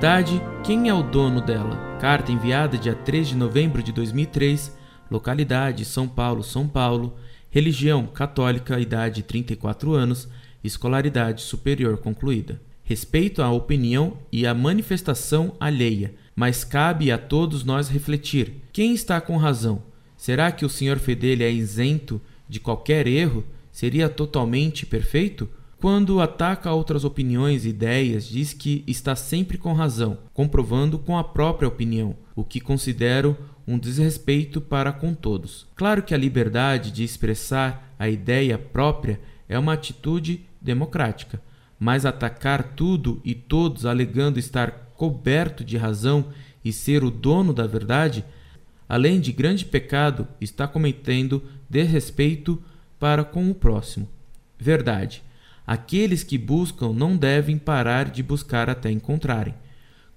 verdade, quem é o dono dela? Carta enviada dia 3 de novembro de 2003, localidade São Paulo, São Paulo, religião católica, idade 34 anos, escolaridade superior concluída. Respeito à opinião e à manifestação alheia, mas cabe a todos nós refletir: quem está com razão? Será que o Sr. Fedele é isento de qualquer erro? Seria totalmente perfeito? Quando ataca outras opiniões e ideias, diz que está sempre com razão, comprovando com a própria opinião, o que considero um desrespeito para com todos. Claro que a liberdade de expressar a ideia própria é uma atitude democrática, mas atacar tudo e todos alegando estar coberto de razão e ser o dono da verdade, além de grande pecado, está cometendo desrespeito para com o próximo. Verdade. Aqueles que buscam não devem parar de buscar até encontrarem.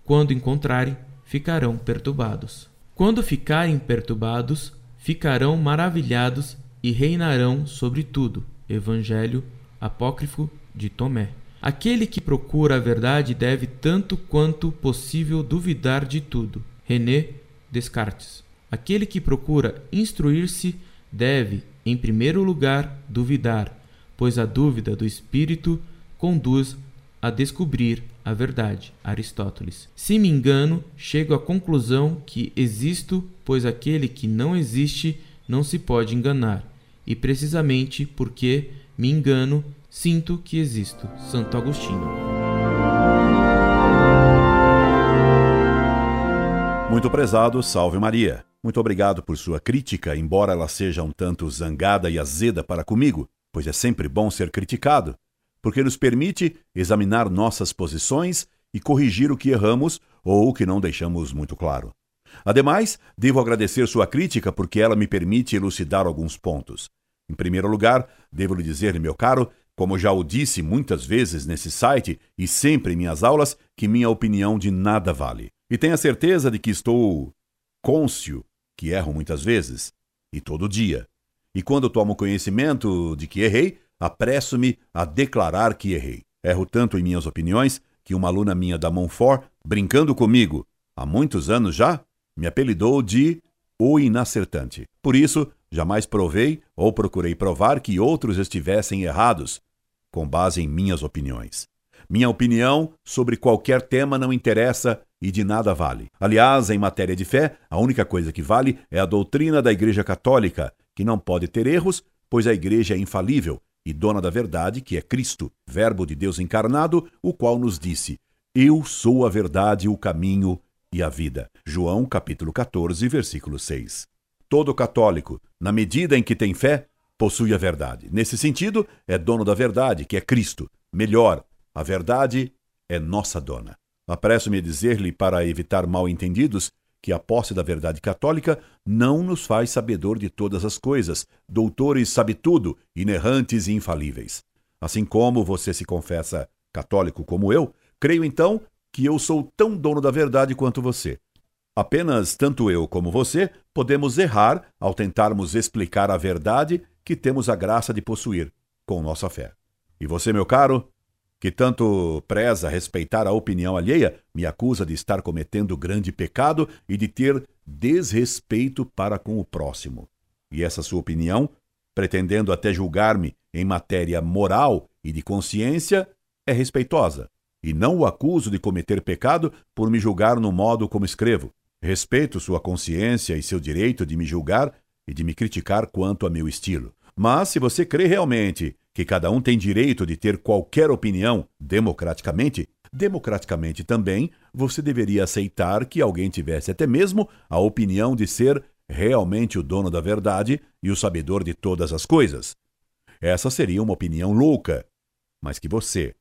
Quando encontrarem, ficarão perturbados. Quando ficarem perturbados, ficarão maravilhados e reinarão sobre tudo. Evangelho apócrifo de Tomé. Aquele que procura a verdade deve tanto quanto possível duvidar de tudo. René Descartes. Aquele que procura instruir-se deve, em primeiro lugar, duvidar, pois a dúvida do espírito conduz a descobrir a verdade. Aristóteles. Se me engano, chego à conclusão que existo, pois aquele que não existe não se pode enganar, e precisamente porque me engano, sinto que existo. Santo Agostinho. Muito prezado, salve Maria. Muito obrigado por sua crítica, embora ela seja um tanto zangada e azeda para comigo, pois é sempre bom ser criticado, porque nos permite examinar nossas posições e corrigir o que erramos ou o que não deixamos muito claro. Ademais, devo agradecer sua crítica porque ela me permite elucidar alguns pontos. Em primeiro lugar, devo lhe dizer, meu caro, como já o disse muitas vezes nesse site e sempre em minhas aulas, que minha opinião de nada vale. E tenha certeza de que estou cônscio que erro muitas vezes, e todo dia. E quando tomo conhecimento de que errei, apresso-me a declarar que errei. Erro tanto em minhas opiniões que uma aluna minha da Montfort, brincando comigo, há muitos anos já, me apelidou de o inacertante. Por isso, Jamais provei ou procurei provar que outros estivessem errados, com base em minhas opiniões. Minha opinião sobre qualquer tema não interessa e de nada vale. Aliás, em matéria de fé, a única coisa que vale é a doutrina da Igreja Católica, que não pode ter erros, pois a Igreja é infalível e dona da verdade, que é Cristo, Verbo de Deus encarnado, o qual nos disse: Eu sou a verdade, o caminho e a vida. João capítulo 14, versículo 6. Todo católico, na medida em que tem fé, possui a verdade. Nesse sentido, é dono da verdade, que é Cristo. Melhor, a verdade é nossa dona. Apresso-me a dizer-lhe, para evitar mal-entendidos, que a posse da verdade católica não nos faz sabedor de todas as coisas, doutores sabe tudo, inerrantes e infalíveis. Assim como você se confessa católico como eu, creio então que eu sou tão dono da verdade quanto você. Apenas tanto eu como você podemos errar ao tentarmos explicar a verdade que temos a graça de possuir com nossa fé. E você, meu caro, que tanto preza respeitar a opinião alheia, me acusa de estar cometendo grande pecado e de ter desrespeito para com o próximo. E essa sua opinião, pretendendo até julgar-me em matéria moral e de consciência, é respeitosa. E não o acuso de cometer pecado por me julgar no modo como escrevo. Respeito sua consciência e seu direito de me julgar e de me criticar quanto a meu estilo. Mas se você crê realmente que cada um tem direito de ter qualquer opinião democraticamente, democraticamente também você deveria aceitar que alguém tivesse até mesmo a opinião de ser realmente o dono da verdade e o sabedor de todas as coisas. Essa seria uma opinião louca, mas que você,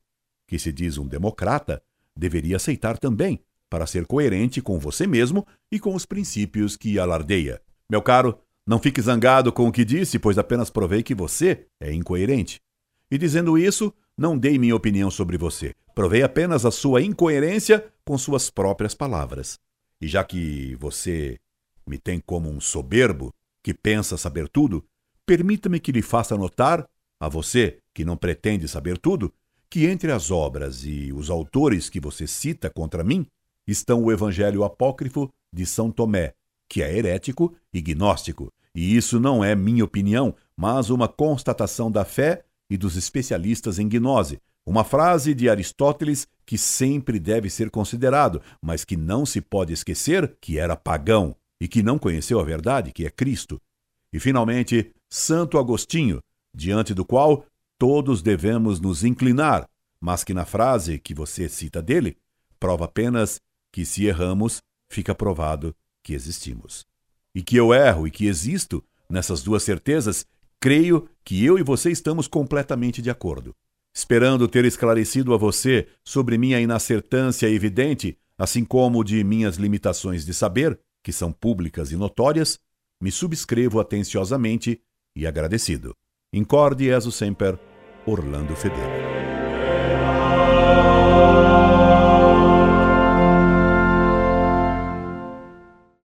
que se diz um democrata, deveria aceitar também, para ser coerente com você mesmo e com os princípios que alardeia. Meu caro, não fique zangado com o que disse, pois apenas provei que você é incoerente. E dizendo isso, não dei minha opinião sobre você. Provei apenas a sua incoerência com suas próprias palavras. E já que você me tem como um soberbo que pensa saber tudo, permita-me que lhe faça notar, a você que não pretende saber tudo, que entre as obras e os autores que você cita contra mim, estão o Evangelho Apócrifo de São Tomé, que é herético e gnóstico. E isso não é minha opinião, mas uma constatação da fé e dos especialistas em gnose. Uma frase de Aristóteles que sempre deve ser considerado, mas que não se pode esquecer que era pagão e que não conheceu a verdade, que é Cristo. E finalmente, Santo Agostinho, diante do qual todos devemos nos inclinar, mas que na frase que você cita dele, prova apenas que se erramos, fica provado que existimos. E que eu erro e que existo, nessas duas certezas, creio que eu e você estamos completamente de acordo. Esperando ter esclarecido a você sobre minha inacertância evidente, assim como de minhas limitações de saber, que são públicas e notórias, me subscrevo atenciosamente e agradecido. Incorde Jesus Semper, Orlando Fedeli.